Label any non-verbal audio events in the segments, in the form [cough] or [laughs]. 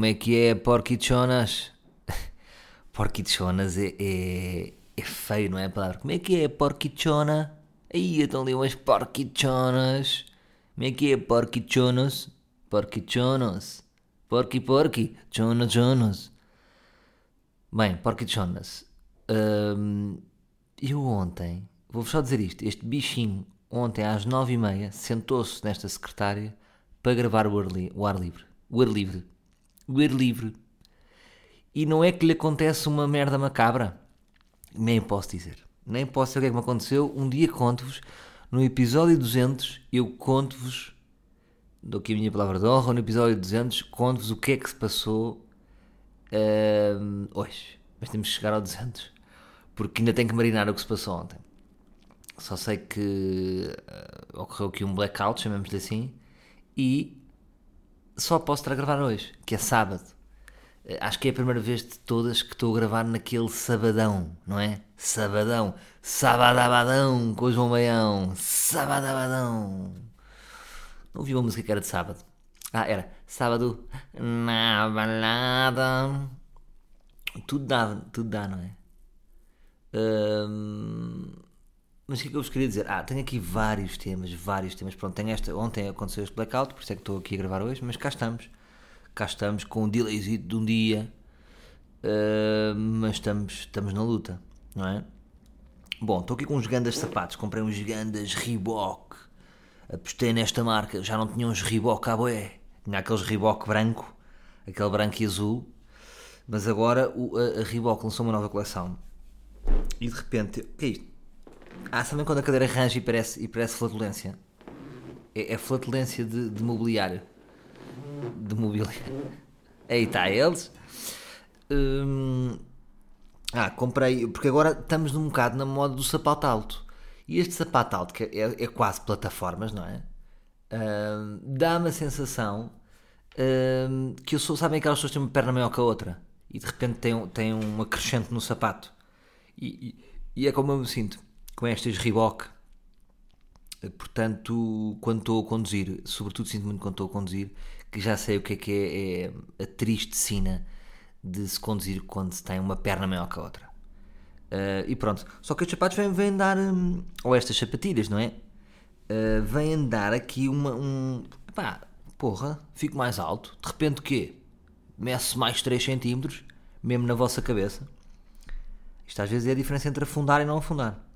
como é que é, porquichonas? [laughs] porquichonas é, é, é feio, não é a palavra? Como é que é, porquichona? Aí estão ali umas porquichonas. Como é que é, porquichonas? Porquichonas. Porqui, porqui. Chonas, chonas. Bem, porquichonas. Hum, eu ontem, vou-vos só dizer isto, este bichinho ontem às nove e meia sentou-se nesta secretária para gravar o ar, o ar livre. O ar livre. O ar livre. E não é que lhe acontece uma merda macabra? Nem posso dizer. Nem posso saber o que é que me aconteceu. Um dia conto-vos, no episódio 200, eu conto-vos, dou aqui a minha palavra de honra, no episódio 200, conto-vos o que é que se passou uh, hoje. Mas temos que chegar ao 200, porque ainda tenho que marinar o que se passou ontem. Só sei que uh, ocorreu aqui um blackout, chamemos-lhe assim, e só posso estar a gravar hoje, que é sábado. Uh, acho que é a primeira vez de todas que estou a gravar naquele sabadão, não é? Sabadão, sabadabadão com o João Baião, sabadabadão. Não ouvi uma música que era de sábado. Ah, era sábado na balada. Tudo dá, tudo dá, não é? Um, mas o que é que eu vos queria dizer? Ah, tenho aqui vários temas, vários temas. Pronto, tenho esta, ontem aconteceu este blackout, por isso é que estou aqui a gravar hoje, mas cá estamos. Cá estamos com um delayzito de um dia, uh, mas estamos, estamos na luta, não é? Bom, estou aqui com uns gandas sapatos, comprei uns gandas Reebok, apostei nesta marca, já não tinha uns Reebok à boé, tinha aqueles Reebok branco, aquele branco e azul, mas agora o, a, a Reebok lançou uma nova coleção e de repente, o que é isto? Ah, sabem quando a cadeira arranja e parece, e parece flatulência? É, é flatulência de, de mobiliário. De mobiliário. [laughs] Aí está eles. Hum, ah, comprei, porque agora estamos num bocado na moda do sapato alto. E este sapato alto, que é, é quase plataformas, não é? Hum, Dá-me a sensação hum, que eu sou, sabem aquelas pessoas que têm uma perna maior que a outra e de repente tem, tem um acrescente no sapato. E, e, e é como eu me sinto com estas Reebok. Portanto, quando estou a conduzir, sobretudo sinto muito quando estou a conduzir, que já sei o que é que é, é a triste sina de se conduzir quando se tem uma perna maior que a outra. Uh, e pronto. Só que estes sapatos vêm, vêm dar. Um, ou estas sapatilhas, não é? Uh, vêm dar aqui uma. Um, pá, porra, fico mais alto. De repente o quê? Mece mais 3 cm, mesmo na vossa cabeça. Isto às vezes é a diferença entre afundar e não afundar.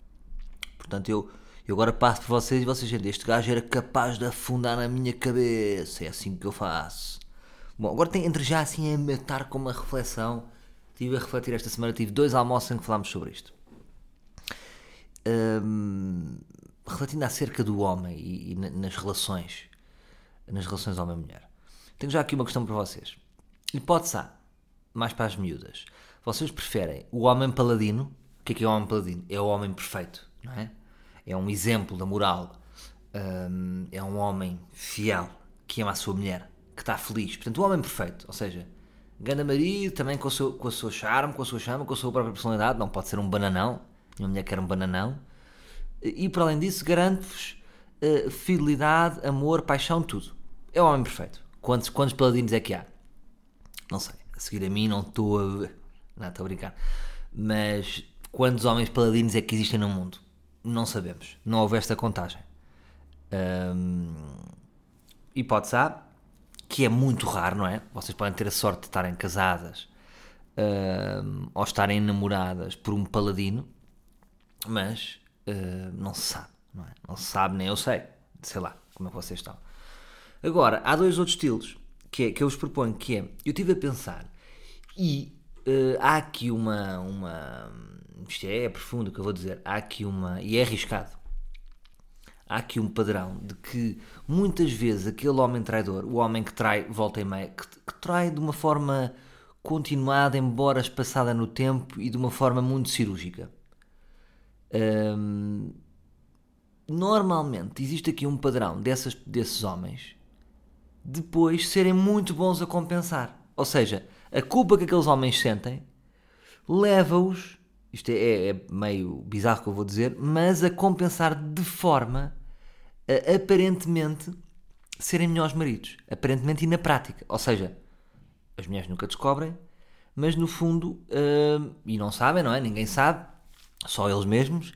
Portanto, eu, eu agora passo por vocês e vocês, gente, este gajo era capaz de afundar na minha cabeça. É assim que eu faço. Bom, agora tem, entre já assim a matar com uma reflexão. Estive a refletir esta semana, tive dois almoços em que falámos sobre isto. Um, refletindo acerca do homem e, e, nas relações, nas relações homem-mulher. Tenho já aqui uma questão para vocês. Hipótese A, mais para as miúdas. Vocês preferem o homem paladino? O que é que é o homem paladino? É o homem perfeito é? É um exemplo da moral. Um, é um homem fiel que ama a sua mulher, que está feliz. Portanto, o homem perfeito, ou seja, ganda marido, também com, o seu, com a sua charme, com a sua chama, com a sua própria personalidade, não pode ser um bananão. Minha mulher quer um bananão. E, para além disso, garante-vos uh, fidelidade, amor, paixão, tudo. É o homem perfeito. Quantos, quantos paladinos é que há? Não sei. A seguir a mim, não estou a. Não, estou a brincar. Mas quantos homens paladinos é que existem no mundo? Não sabemos. Não houve esta contagem. Um, hipótese A, que é muito raro, não é? Vocês podem ter a sorte de estarem casadas um, ou estarem namoradas por um paladino, mas uh, não se sabe, não é? Não se sabe, nem eu sei. Sei lá como é que vocês estão. Agora, há dois outros estilos que, é, que eu vos proponho, que é, eu estive a pensar e uh, há aqui uma, uma isto é, é profundo o que eu vou dizer, há aqui uma, e é arriscado, há aqui um padrão de que muitas vezes aquele homem traidor, o homem que trai, volta e meia, que, que trai de uma forma continuada, embora espaçada no tempo e de uma forma muito cirúrgica. Hum, normalmente existe aqui um padrão dessas, desses homens depois serem muito bons a compensar. Ou seja, a culpa que aqueles homens sentem leva-os isto é, é, é meio bizarro que eu vou dizer, mas a compensar de forma a, aparentemente serem melhores maridos. Aparentemente e na prática. Ou seja, As mulheres nunca descobrem, mas no fundo, uh, e não sabem, não é? Ninguém sabe, só eles mesmos,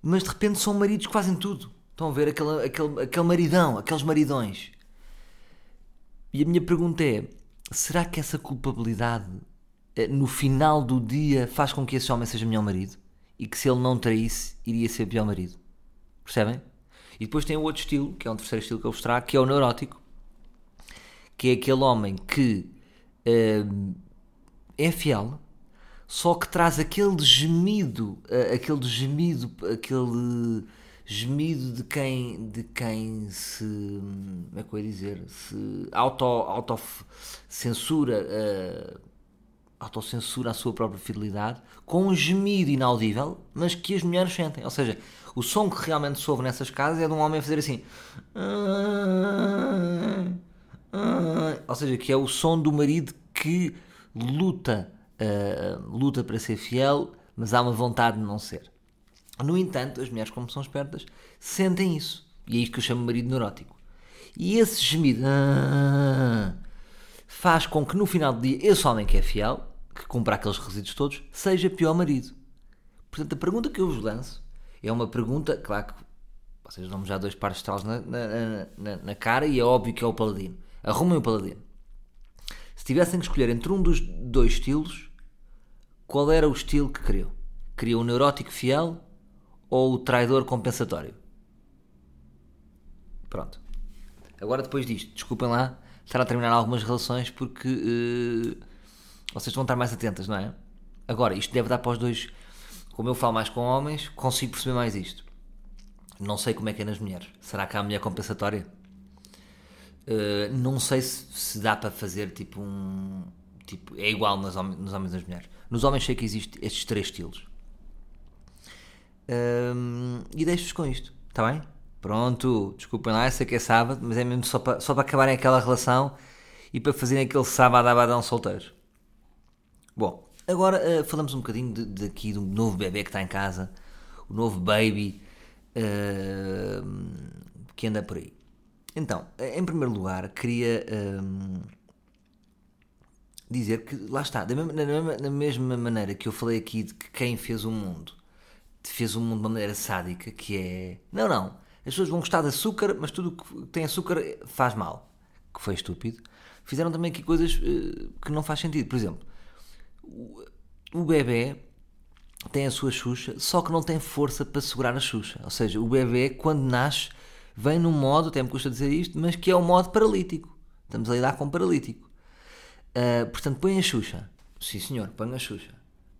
mas de repente são maridos que fazem tudo. Estão a ver aquele, aquele, aquele maridão, aqueles maridões. E a minha pergunta é: será que essa culpabilidade eh, no final do dia faz com que esse homem seja melhor marido? E que se ele não traísse, iria ser pior marido? Percebem? E depois tem o outro estilo, que é um terceiro estilo que eu vos trago, que é o neurótico. Que é aquele homem que uh, é fiel, só que traz aquele gemido, uh, aquele gemido, aquele gemido de quem, de quem se, como é que eu ia dizer, se auto, auto censura, uh, autocensura a sua própria fidelidade, com um gemido inaudível, mas que as mulheres sentem. Ou seja, o som que realmente se ouve nessas casas é de um homem fazer assim. Ou seja, que é o som do marido que luta, uh, luta para ser fiel, mas há uma vontade de não ser. No entanto, as mulheres, como são espertas, sentem isso. E é isto que eu chamo de marido neurótico. E esse gemido faz com que no final do dia esse homem que é fiel, que cumpra aqueles requisitos todos, seja pior marido. Portanto, a pergunta que eu vos lanço é uma pergunta, claro que vocês dão-me já dois pares de estralos na, na, na, na, cara e é óbvio que é o paladino. Arrumem o paladino. Se tivessem que escolher entre um dos dois estilos, qual era o estilo que queriam? Queriam o neurótico fiel ou o traidor compensatório? Pronto. Agora depois disto, desculpem lá estar a terminar algumas relações porque uh, vocês vão estar mais atentas, não é? Agora, isto deve dar para os dois como eu falo mais com homens, consigo perceber mais isto. Não sei como é que é nas mulheres. Será que há mulher compensatória? Uh, não sei se, se, dá para fazer tipo um. Tipo, é igual nos, homens, nos homens e nas mulheres. Nos homens sei que existem estes três estilos. Uh, e deixo-vos com isto, está bem? Pronto, desculpem lá, sei que é sábado, mas é mesmo só para, só para acabarem aquela relação e para fazerem aquele sábado abadão solteiros. Bom, Agora uh, falamos um bocadinho de, de, aqui do novo bebê que está em casa, o novo baby uh, que anda por aí. Então, em primeiro lugar, queria uh, dizer que lá está, da mesma, mesma, mesma maneira que eu falei aqui de que quem fez o mundo fez o mundo de uma maneira sádica, que é não, não, as pessoas vão gostar de açúcar, mas tudo que tem açúcar faz mal, que foi estúpido. Fizeram também aqui coisas que não faz sentido, por exemplo o bebê tem a sua Xuxa, só que não tem força para segurar a Xuxa. Ou seja, o bebê, quando nasce, vem num modo, até me custa dizer isto, mas que é o modo paralítico. Estamos a lidar com um paralítico. Uh, portanto, põe a Xuxa. Sim, senhor, põe a Xuxa.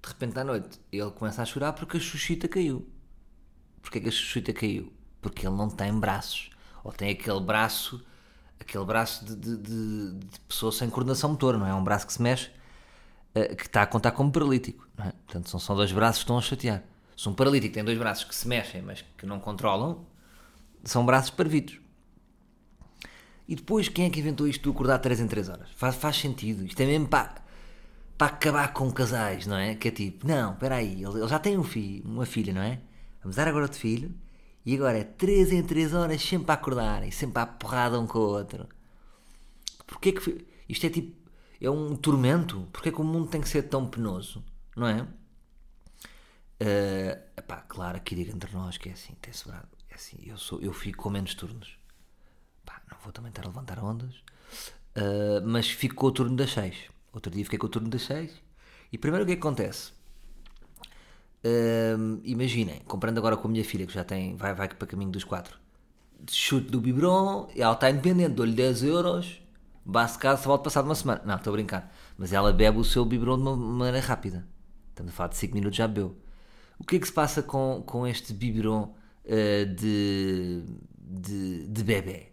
De repente, à noite, ele começa a chorar porque a Xuxita caiu. Porquê que a Xuxita caiu? Porque ele não tem braços. Ou tem aquele braço, aquele braço de, de, de, de pessoa sem coordenação motor, não é? Um braço que se mexe eh, que está a contar como paralítico. É? Portanto, são só dois braços que estão a chatear. Se um paralítico tem dois braços que se mexem, mas que não controlam, são braços parvidos. E depois, quem é que inventou isto de acordar 3 em 3 horas? Faz, faz sentido. Isto é mesmo para, para acabar com casais, não é? Que é tipo, não, espera aí, ele, já tem um filho, uma filha, não é? Vamos dar agora outro filho. E agora é 3 em 3 horas sempre a acordarem, sempre a porrada um com o outro. Porquê que... Isto é tipo é um tormento. Porque é que o mundo tem que ser tão penoso, não é? Uh, epá, claro, aqui diga entre nós que é assim, tem sobrado. É assim, eu, sou, eu fico com menos turnos. Epá, não vou também estar a levantar ondas, uh, mas fico com o turno das 6. Outro dia fiquei com o turno das 6. E primeiro o que, é que acontece? Uh, imaginem, comprando agora com a minha filha que já tem, vai, vai para caminho dos 4. Chute do biberon, ela está independente, dou-lhe 10 euros base casa só volta passado uma semana. Não, estou a brincar. Mas ela bebe o seu biberon de uma maneira rápida. Estamos a falar de 5 minutos já bebeu. O que é que se passa com, com este biberon uh, de, de, de bebê?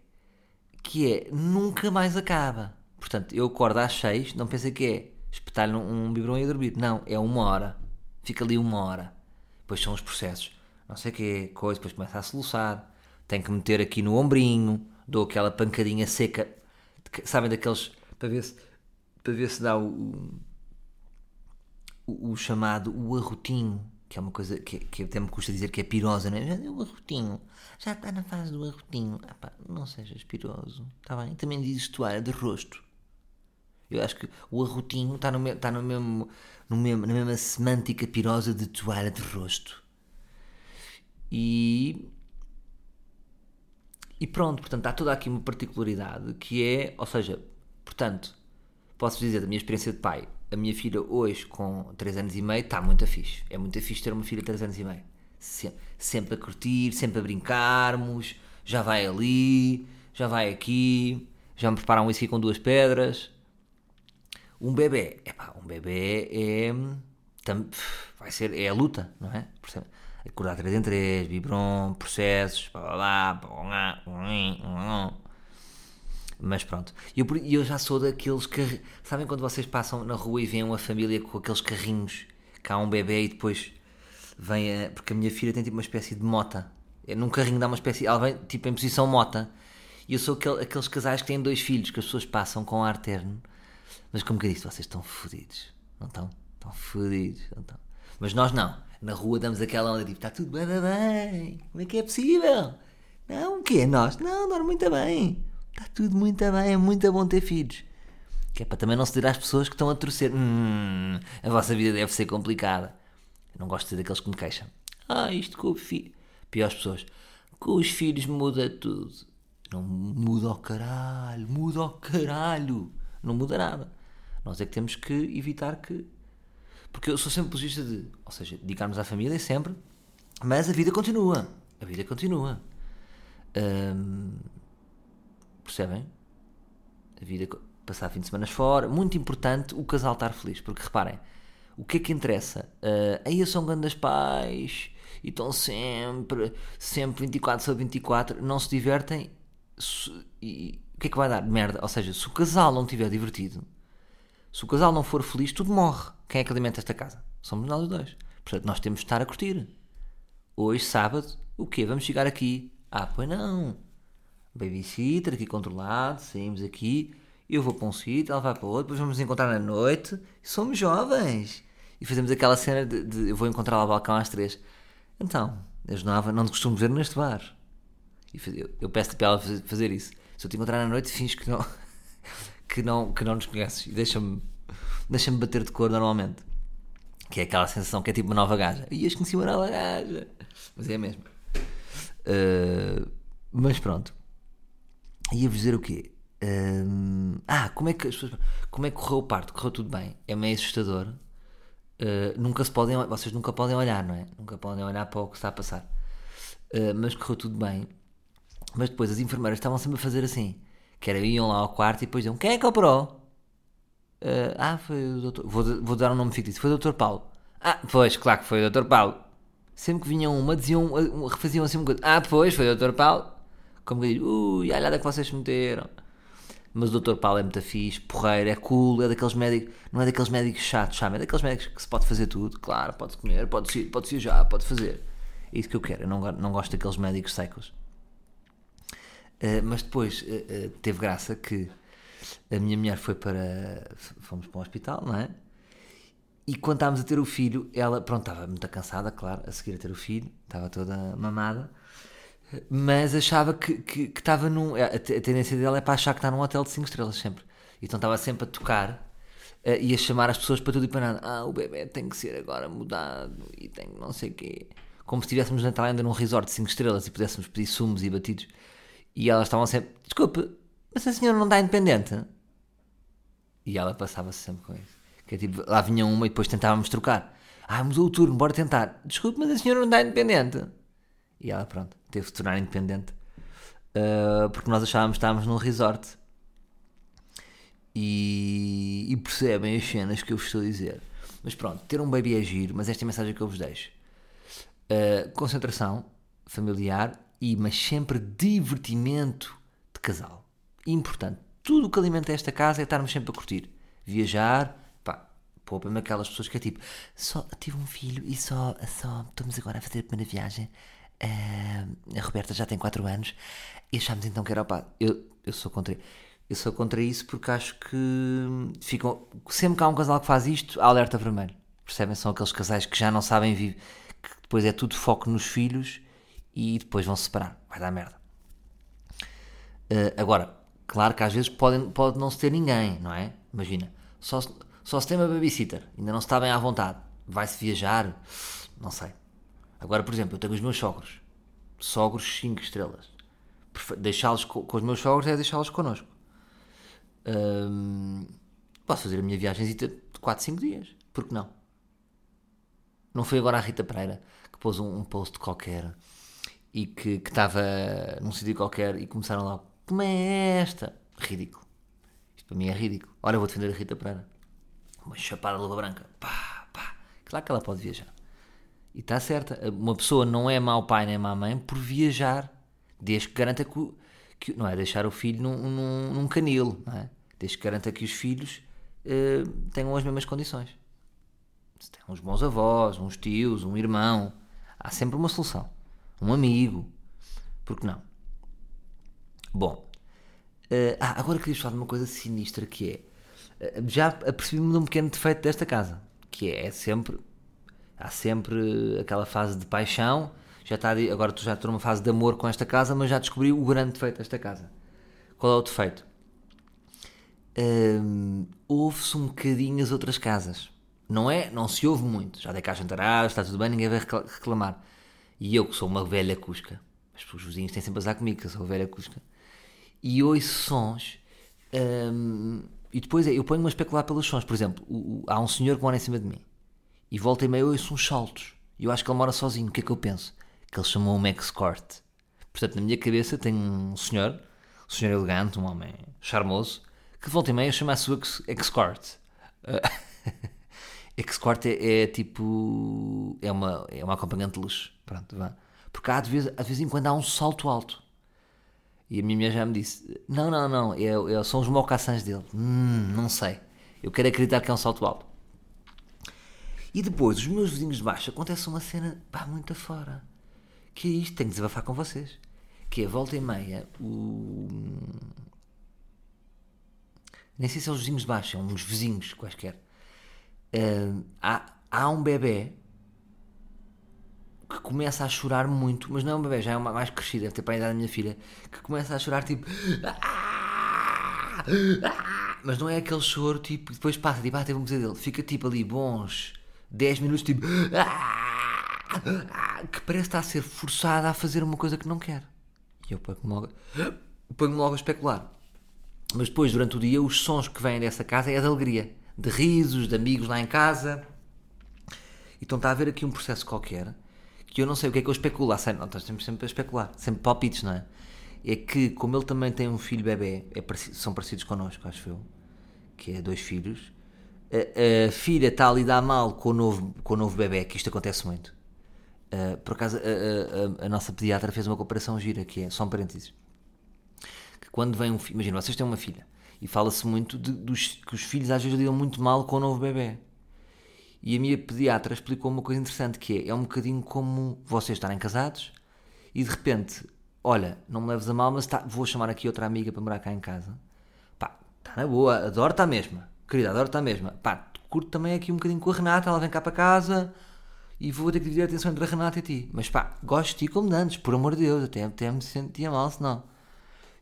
Que é, nunca mais acaba. Portanto, eu acordo às 6, não pensei que é espetar um, um biberon e dormir. Não, é uma hora. Fica ali uma hora. Depois são os processos. Não sei o que coisa, depois começa a soluçar. Tem que meter aqui no ombrinho, dou aquela pancadinha seca sabem daqueles para ver se, para ver se dá o, o, o chamado o arrotinho, que é uma coisa que, que até me custa dizer que é pirosa, não é? Já arrotinho, já está na fase do arrotinho. Ah, pá, não sejas piroso, está bem? Também dizes toalha de rosto. Eu acho que o arrotinho está no, me, está no mesmo, no mesmo, na mesma semântica pirosa de toalha de rosto. E. E pronto, portanto, há toda aqui uma particularidade que é, ou seja, portanto, posso dizer da minha experiência de pai, a minha filha hoje com 3 anos e meio está muito fixe. É muito fixe ter uma filha de 3 anos e meio. Sempre, sempre a curtir, sempre a brincarmos, já vai ali, já vai aqui, já me prepara um whisky com duas pedras. Um bebê, epá, um bebê é. Tam, vai ser. É a luta, não é? Acordar 3 em 3, vibron, processos, blá blá blá. Mas pronto. Eu, eu já sou daqueles que. Sabem quando vocês passam na rua e veem uma família com aqueles carrinhos, que há um bebê e depois vem a. Porque a minha filha tem tipo uma espécie de mota. É, num carrinho dá uma espécie. Ela vem tipo em posição mota. E eu sou aquele, aqueles casais que têm dois filhos, que as pessoas passam com ar terno. Mas como que eu disse, vocês estão fodidos. Não estão? Estão fodidos. Não estão. Mas nós não. Na rua damos aquela onda tipo, está tudo bem, bem. Como é que é possível? Não, o quê? Nós? Não, dorme muito bem. Está tudo muito bem, é muito bom ter filhos. Que é para também não se dizer às pessoas que estão a torcer. Hum, a vossa vida deve ser complicada. Eu não gosto de ser daqueles que me queixam. Ah, isto com o filho. Piores pessoas. Com os filhos muda tudo. Não muda ao caralho, muda ao caralho. Não muda nada. Nós é que temos que evitar que. Porque eu sou sempre apologista de. Ou seja, dedicarmos à família sempre, mas a vida continua. A vida continua. Hum, percebem? A vida, passar fim de semana fora. Muito importante o casal estar feliz, porque reparem, o que é que interessa? Uh, aí são grandes pais e estão sempre, sempre 24 sobre 24, não se divertem. e o que é que vai dar? Merda. Ou seja, se o casal não estiver divertido, se o casal não for feliz, tudo morre. Quem é que alimenta esta casa? Somos nós os dois. Portanto, nós temos de estar a curtir. Hoje, sábado, o quê? Vamos chegar aqui. Ah, pois não babysitter aqui controlado, saímos aqui, eu vou para um sítio, ela vai para outro, depois vamos nos encontrar na noite, somos jovens. E fazemos aquela cena de, de eu vou encontrar lá ao balcão às três. Então, as nove, não te costumo ver neste bar. E eu, eu peço-te para ela fazer isso. Se eu te encontrar na noite, fins que não, que não, que não nos conheces. E deixa-me deixa bater de cor normalmente. Que é aquela sensação que é tipo uma nova gaja. E as conheci uma nova gaja. Mas é mesmo. Uh, mas pronto. Ia-vos dizer o quê? Um, ah, como é, que as pessoas, como é que correu o parto? Correu tudo bem. É meio assustador. Uh, nunca se podem, vocês nunca podem olhar, não é? Nunca podem olhar para o que está a passar. Uh, mas correu tudo bem. Mas depois as enfermeiras estavam sempre a fazer assim. Que era, iam lá ao quarto e depois diziam, quem é que operou? Uh, ah, foi o doutor... Vou, vou dar um nome fictício. Foi o doutor Paulo. Ah, pois, claro que foi o doutor Paulo. Sempre que vinham uma, diziam, refaziam assim uma coisa. Ah, pois, foi o doutor Paulo. Como que diz, ui, a olhada que vocês meteram. Mas o Dr. Paulo é muito fixe, porreiro, é cool, é daqueles médicos, não é daqueles médicos chatos, sabe? É daqueles médicos que se pode fazer tudo, claro, pode comer, pode, pode viajar, pode fazer. É isso que eu quero, eu não, não gosto daqueles médicos secos. Uh, mas depois uh, uh, teve graça que a minha mulher foi para. Fomos para um hospital, não é? E quando estávamos a ter o filho, ela, pronto, estava muito cansada, claro, a seguir a ter o filho, estava toda mamada mas achava que, que, que estava num. A, a, tendência dela é para achar que está num hotel de 5 estrelas sempre. Então estava sempre a tocar e a chamar as pessoas para tudo e para nada. Ah, o bebê tem que ser agora mudado e tem não sei o quê. Como se estivéssemos na Tailândia num resort de 5 estrelas e pudéssemos pedir sumos e batidos. E elas estavam sempre: Desculpe, mas a senhora não está independente? E ela passava-se sempre com isso. Que é tipo, lá vinha uma e depois tentávamos trocar. Ah, mudou o turno, bora tentar. Desculpe, mas a senhora não está independente. E ela, pronto, teve de tornar independente. Uh, porque nós achávamos que estávamos num resort. E, e, percebem as cenas que eu vos estou a dizer. Mas pronto, ter um baby é giro, mas esta é a mensagem que eu vos deixo. Uh, concentração familiar, e, mas sempre divertimento de casal. Importante. Tudo o que alimenta esta casa é estarmos sempre a curtir. Viajar, pá, poupa-me aquelas pessoas que é tipo, só tive um filho e só, só estamos agora a fazer a primeira viagem Uh, a Roberta já tem 4 anos e achámos então que era opa. Eu, eu sou contra eu sou contra isso porque acho que ficam, sempre que há um casal que faz isto, há alerta vermelho. Percebem? São aqueles casais que já não sabem viver, que depois é tudo foco nos filhos e depois vão se separar. Vai dar merda. Uh, agora, claro que às vezes pode, pode não se ter ninguém, não é? Imagina, só, se- só se tem uma babysitter, ainda não se está bem à vontade. Vai-se viajar? Não sei. Agora, por exemplo, eu tenho os meus sogros. Sogros 5 estrelas. Deixá-los co- com, os meus sogros é deixá-los connosco. Hum, posso fazer a minha viagem de 4, 5 dias. Por que não? Não foi agora a Rita Pereira que pôs um, um post qualquer e que estava num sítio qualquer e começaram lá, como é esta? Ridículo. Isto para mim é ridículo. Ora, vou defender a Rita Pereira. Uma chapada luva branca. Pá, pá. Claro que ela pode viajar. E está certa. Uma pessoa não é mau pai nem má mãe por viajar. Desde que garanta que, que não é deixar o filho num, num, num canil, não é? Desde que garanta que os filhos eh, tenham as mesmas condições. Se tem uns bons avós, uns tios, um irmão, há sempre uma solução. Um amigo. Por que não? Bom, eh, ah, agora queria falar de uma coisa sinistra que é. eh, já apercebi-me de um pequeno defeito desta casa. Que é, é sempre. Há sempre aquela fase de paixão. Já está, agora tu já estou numa fase de amor com esta casa, mas já descobri o grande defeito desta casa. Qual é o defeito? Hum, ouve-se um bocadinho as outras casas. Não é? Não se ouve muito. Já dei cá jantarás, está tudo bem, ninguém vai recla- reclamar. E eu, que sou uma velha cusca, as- os vizinhos têm sempre azar comigo, que eu sou velha cusca, e ouço sons. hum, e depois é, eu ponho-me a especular pelos sons. Por exemplo, o- o- há um senhor que mora em cima de mim. E volta e meia eu ouço uns saltos. E eu acho que ele mora sozinho. O que é que eu penso? Que ele chamou um escort. Portanto, na minha cabeça tem um senhor, um senhor elegante, um homem charmoso, que volta e meia chama a sua escort. Escort é, é tipo. É uma, é uma acompanhante de luxo. Pronto, vá. Porque há de vez, de vez em quando há um salto alto. E a minha mulher já me disse: Não, não, não, é, é- são os mocaçãs dele. Hum, não sei. Eu quero acreditar que é um salto alto. E depois, os meus vizinhos de baixo, acontece uma cena pá, muito afora. Que é isto, tenho que desabafar com vocês. Que é volta e meia, o. Nem sei se são os vizinhos de baixo, são uns vizinhos quaisquer. Ah, há, há um bebê que começa a chorar muito, mas não é um bebê, já é uma mais crescida, ter para a idade da minha filha, que começa a chorar tipo. "Ah! Ah!" Mas não é aquele choro tipo, depois passa, tipo, ah, teve um pesadelo. Fica tipo ali bons 10 minutos, tipo. "Ah! Ah!" Que parece estar a ser forçada a fazer uma coisa que não quer. E eu ponho-me logo, ponho logo a especular. Mas depois, durante o dia, os sons que vêm dessa casa é de alegria, de risos, de amigos lá em casa. Então está a haver aqui um processo qualquer que eu não sei o que é que eu especulo. Sei, não, estamos sempre, a especular, sempre palpites, não é? É que, como ele também tem um filho bebê, é parecido- são parecidos connosco, acho eu, que é dois filhos, a, a filha está a lidar mal com o novo, com o novo bebê, que isto acontece muito. Uh, por acaso, a, a- a- a nossa pediatra fez uma comparação gira, que é, só um parênteses, que quando vem um filho, imagina, vocês têm uma filha, e fala-se muito de, dos, que os filhos às vezes lidam muito mal com o novo bebê. E a minha pediatra explicou uma coisa interessante, que é, é um bocadinho como vocês estarem casados, e de repente, olha, não me leves a mal, mas tá- vou chamar aqui outra amiga para morar cá em casa. Pá, está na boa, adoro-te à mesma. Querida, adoro-te à mesma. Pá, curto também aqui um bocadinho com a Renata, ela vem cá para casa e vou ter que dividir a atenção entre a Renata e ti. Mas pá, gosto de ti como antes, por amor de Deus, até, até me sentia mal senão.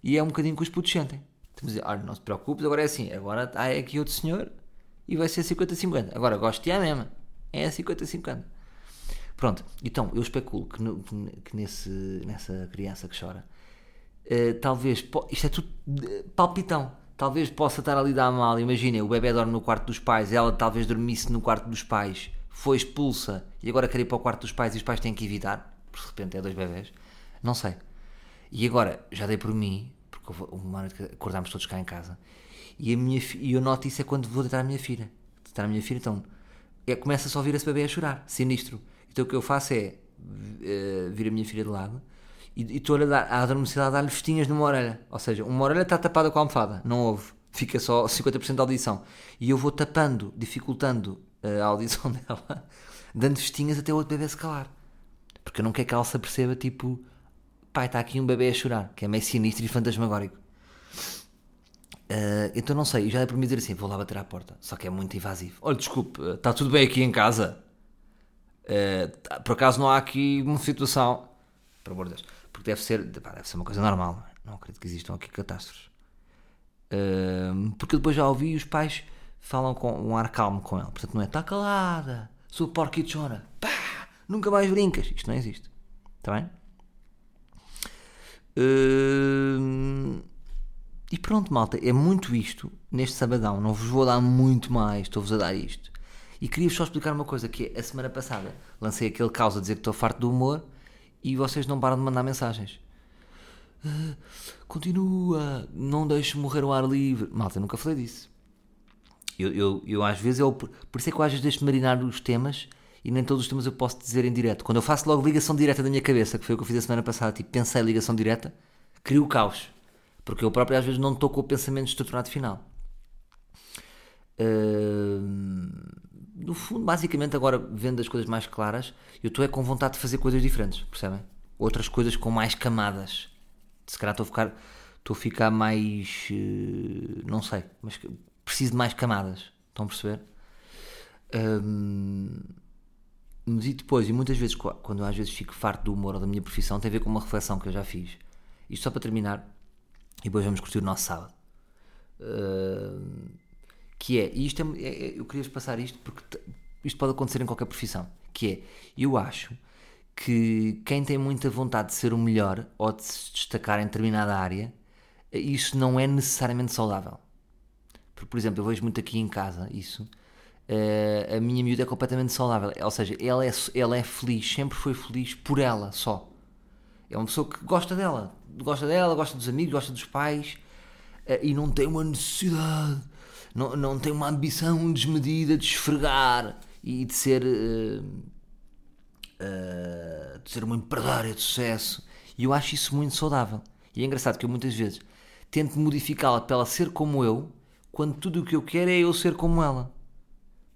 E é um bocadinho que os putos sentem. A dizer, olha, não se preocupes, agora é assim, agora há aqui outro senhor e vai ser 50-50. Agora gosto de à mesma. É 50-50. Pronto, então eu especulo que, no- que, nesse, nessa criança que chora, eh, talvez, isto é tudo eh, palpitão, talvez possa estar ali a dar mal. Imaginem, o bebê dorme no quarto dos pais, ela talvez dormisse no quarto dos pais, foi expulsa e agora quer ir para o quarto dos pais e os pais têm que evitar, porque de repente é dois bebés. Não sei. E agora, já dei por mim, uma hora que acordámos todos cá em casa, e, a minha, e eu noto isso é quando vou deitar a minha filha. Deitar a minha filha, então, é, começa só a ouvir esse bebê a chorar, sinistro. Então o que eu faço é eh, vir a minha filha de lado e estou a, dar, a adormecer a dar-lhe festinhas numa orelha. Ou seja, uma orelha está tapada com a almofada, não ouve, fica só 50% da audição. E eu vou tapando, dificultando eh, a audição [laughs] dela, dando festinhas até o outro bebê se calar. Porque eu não quero que ela se aperceba, tipo, pai, está aqui um bebê a chorar, que é meio sinistro e fantasmagórico. Ah, então não sei, já é por me dizer assim, vou lá bater à porta, só que é muito invasivo. Olha, desculpe, está tudo bem aqui em casa? Ah, tá- por acaso não há aqui uma situação, por amor de Deus, porque deve ser, deve ser uma coisa normal, não, acredito que existam aqui catástrofes. Ahm, porque eu depois já ouvi os pais falam com um ar calmo com ela. Portanto, não é está calada, sou porquichona, pá, nunca mais brincas. Isto não existe. Está bem? Ahm, e pronto, malta, é muito isto neste sabadão. Não vos vou dar muito mais, estou-vos a dar isto. E queria-vos só explicar uma coisa: que é a semana passada lancei aquele caos a dizer que estou farto do humor e vocês não param de mandar mensagens. "Ah, continua, não deixes morrer o ar livre. Malta, nunca falei disso. Eu, eu, eu às vezes, eu, por isso é que eu às vezes deixo marinar os temas e nem todos os temas eu posso dizer em direto. Quando eu faço logo ligação direta da minha cabeça, que foi o que eu fiz a semana passada, tipo, pensei ligação direta, crio o caos. Porque eu próprio às vezes não estou com o pensamento estruturado final. Ahm, no fundo, basicamente, agora vendo as coisas mais claras, eu estou é com vontade de fazer coisas diferentes, percebem? Outras coisas com mais camadas. Se calhar estou a ficar, estou a ficar mais. eh, não sei, mas preciso de mais camadas. Estão a perceber? Ahm, mas e depois, e muitas vezes, qu- quando às vezes fico farto do humor ou da minha profissão, tem a ver com uma reflexão que eu já fiz. Isto só para terminar, e depois vamos curtir o nosso sábado. Ahm, que é, e isto é, é- é- eu queria passar isto porque isto pode acontecer em qualquer profissão, que é, eu acho que quem tem muita vontade de ser o melhor ou de se destacar em determinada área, isso não é necessariamente saudável. Porque, por exemplo, eu vejo muito aqui em casa isso. Eh, a minha miúda é completamente saudável. Ou seja, ela é, ela é feliz, sempre foi feliz por ela só. É uma pessoa que gosta dela. Gosta dela, gosta dos amigos, gosta dos pais. eh, e não tem uma necessidade, não, não tem uma ambição desmedida de esfregar e de ser. eh, de ser uma empresária de sucesso. E eu acho isso muito saudável. E é engraçado que eu muitas vezes tento modificá-la para ela ser como eu, quando tudo o que eu quero é eu ser como ela.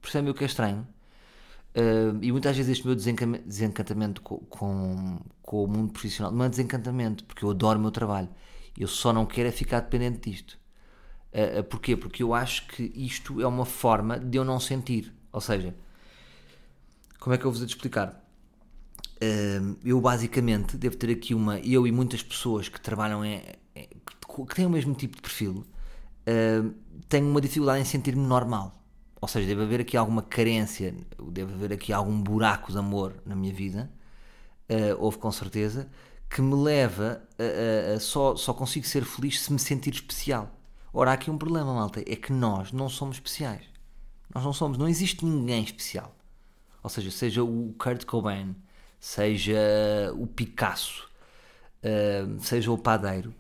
Percebe o que é estranho? Uh, e muitas vezes este meu desencantamento com, com, com o mundo profissional não é desencantamento, porque eu adoro o meu trabalho. Eu só não quero é ficar dependente disto. Uh, uh, porquê? Porque eu acho que isto é uma forma de eu não sentir. Ou seja, como é que eu vos de explicar? Eu basicamente devo ter aqui uma. Eu e muitas pessoas que trabalham em. em- que têm o mesmo tipo de perfil, tenho uma dificuldade em sentir-me normal. Ou seja, deve haver aqui alguma carência, deve haver aqui algum buraco de amor na minha vida, uh, houve com certeza, que me leva a, a- a só, só consigo ser feliz se me sentir especial. Ora, há aqui um problema, malta, é que nós não somos especiais. Nós não somos, não existe ninguém especial. Ou seja, seja o Kurt Cobain, seja o Picasso, uh, seja o padeiro,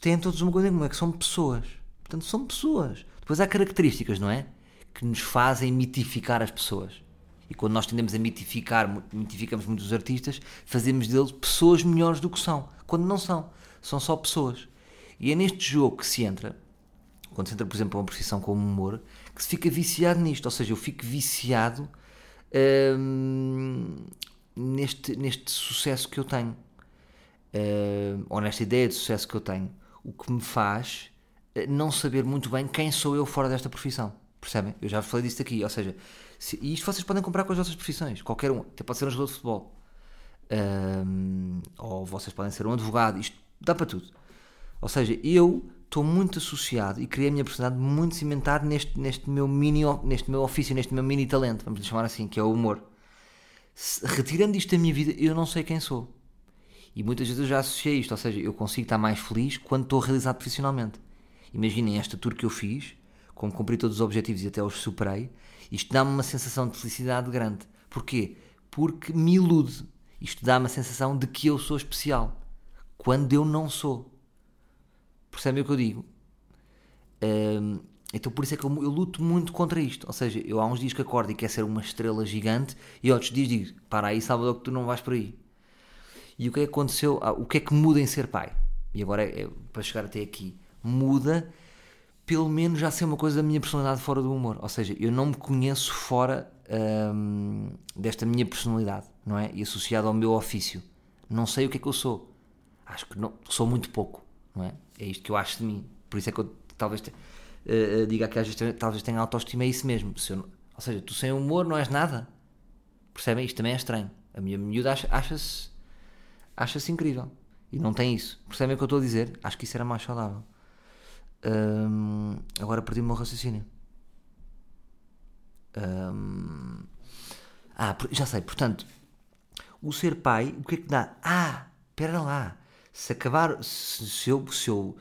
têm todos uma coisa em comum, é que são pessoas. Portanto, são pessoas. Depois há características, não é? Que nos fazem mitificar as pessoas. E quando nós tendemos a mitificar, mitificamos muito os artistas, fazemos deles pessoas melhores do que são. Quando não são. São só pessoas. E é neste jogo que se entra, quando se entra, por exemplo, a uma profissão como humor, que se fica viciado nisto. Ou seja, eu fico viciado hum, neste, neste sucesso que eu tenho. Hum, ou nesta ideia de sucesso que eu tenho. O que me faz eh, não saber muito bem quem sou eu fora desta profissão. Percebem? Eu já falei disto aqui. Ou seja, se- e isto vocês podem comprar com as vossas profissões. Qualquer um. Até pode ser um jogador de futebol. Hum, ou vocês podem ser um advogado. Isto dá para tudo. Ou seja, eu estou muito associado e criei a minha personalidade muito cimentada neste, neste, meu mini, neste meu ofício, neste meu mini talento, vamos chamar assim, que é o humor. Se- retirando isto da minha vida, eu não sei quem sou. E muitas vezes eu já associei isto, ou seja, eu consigo estar mais feliz quando estou realizado profissionalmente. Imaginem esta tour que eu fiz, como cumpri todos os objetivos e até os superei, isto dá-me uma sensação de felicidade grande. Porquê? Porque me ilude. Isto dá-me a sensação de que eu sou especial, quando eu não sou. Percebem o que eu digo? Hum, então por isso é que eu, eu luto muito contra isto. Ou seja, eu há uns dias que acordo e quero ser uma estrela gigante e outros dias digo, para aí, Salvador, que tu não vais por aí. E o que é que aconteceu? Ah, o que é que muda em ser pai? E agora, é, é, para chegar até aqui, muda pelo menos já ser uma coisa da minha personalidade fora do humor. Ou seja, eu não me conheço fora hum, desta minha personalidade, não é? E associado ao meu ofício. Não sei o que é que eu sou. Acho que não, sou muito pouco, não é? É isto que eu acho de mim. Por isso é que eu talvez te- eh, diga que às vezes talvez tenha autoestima, é isso mesmo. Se ou seja, tu sem humor não és nada. Percebem? Isto também é estranho. A minha miúda acha- acha-se acha-se incrível. E não tem isso. Percebem o que eu estou a dizer? Acho que isso era mais saudável. Hum, agora perdi o meu raciocínio. Hum, ah, já sei, portanto, o ser pai, o que é que dá? Ah, espera lá, se acabar, se, se, eu, se, eu,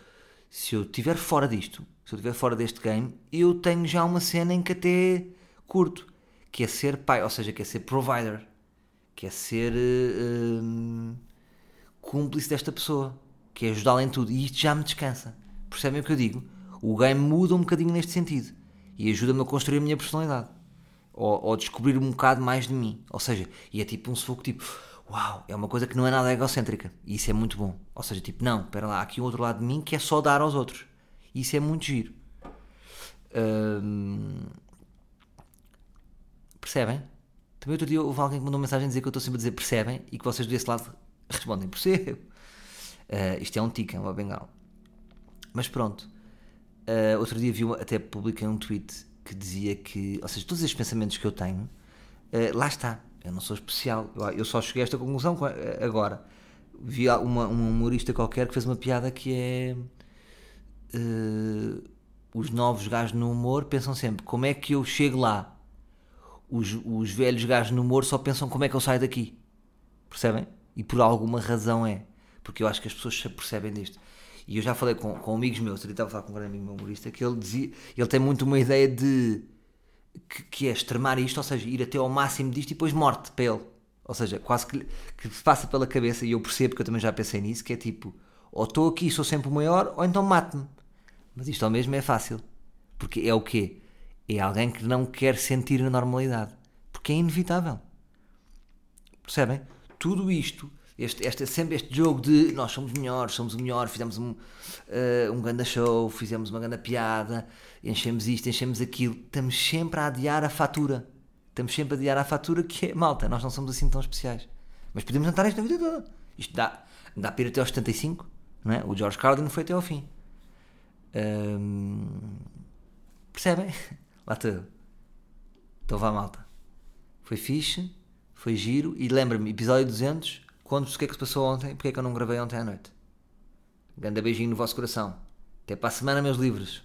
se eu estiver fora disto, se eu estiver fora deste game, eu tenho já uma cena em que até curto, que é ser pai, ou seja, que é ser provider, que é ser uh, cúmplice desta pessoa, que é ajudá-la em tudo, e isto já me descansa. Percebem o que eu digo? O game muda um bocadinho neste sentido e ajuda-me a construir a minha personalidade ou, ou, descobrir um bocado mais de mim. Ou seja, e é tipo um sufoco tipo, uau, é uma coisa que não é nada egocêntrica e isso é muito bom. Ou seja, tipo, não, espera lá, há aqui um outro lado de mim que é só dar aos outros. Isso é muito giro. Hum... Percebem? Também outro dia houve alguém que mandou mensagem a dizer que eu estou sempre a dizer percebem e que vocês desse lado respondem percebo. Uh, isto é um tica, é uma bengala. Mas pronto. Uh, outro dia vi, até publiquei um tweet que dizia que, ou seja, todos estes pensamentos que eu tenho, uh, lá está. Eu não sou especial. Eu, eu, só cheguei a esta conclusão agora. Vi uma, um humorista qualquer que fez uma piada que é. Uh, os novos gajos no humor pensam sempre como é que eu chego lá. Os, os velhos gajos no humor só pensam como é que eu saio daqui. Percebem? E por alguma razão é. Porque eu acho que as pessoas se percebem disto. E eu já falei com, com amigos meus, eu estava a falar com um grande amigo meu humorista, que ele dizia, ele tem muito uma ideia de que, que, é extremar isto, ou seja, ir até ao máximo disto e depois morte para ele. Ou seja, quase que, que passa pela cabeça, e eu percebo que eu também já pensei nisso, que é tipo, ou estou aqui sou sempre o maior, ou então mate-me. Mas isto ao mesmo é fácil. Porque é o quê? É alguém que não quer sentir a normalidade. Porque é inevitável. Percebem? Tudo isto este, este, sempre este jogo de nós somos melhores, somos o melhor, fizemos um, uh, um grande show, fizemos uma grande piada, enchemos isto, enchemos aquilo, estamos sempre a adiar a fatura. Estamos sempre a adiar a fatura que é malta, nós não somos assim tão especiais. Mas podemos jantar isto na vida toda. Isto dá, dá para ir até aos 75, não é? O George Carlin foi até ao fim. Percebem? [laughs] Lá tudo. Então vá malta. Foi fixe, foi giro e lembra-me, episódio 200 Conto-vos o que é que se passou ontem, porque é que eu não gravei ontem à noite. Grande beijinho no vosso coração. Até para a semana, meus livros.